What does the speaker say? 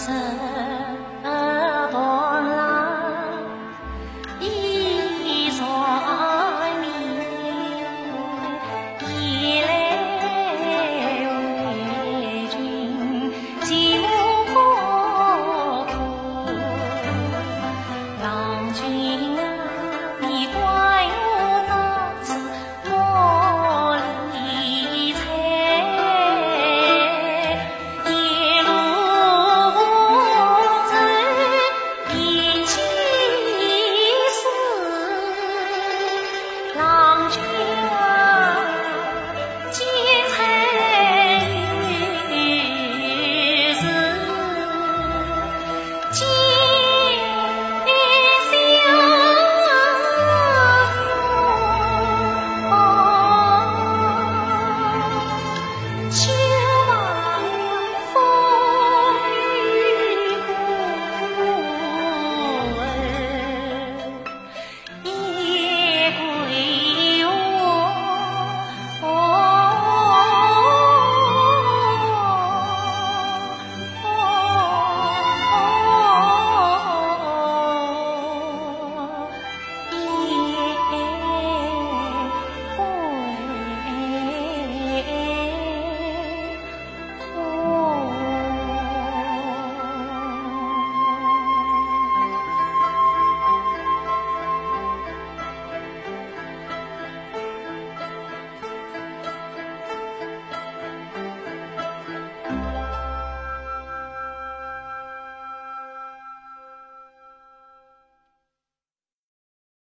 山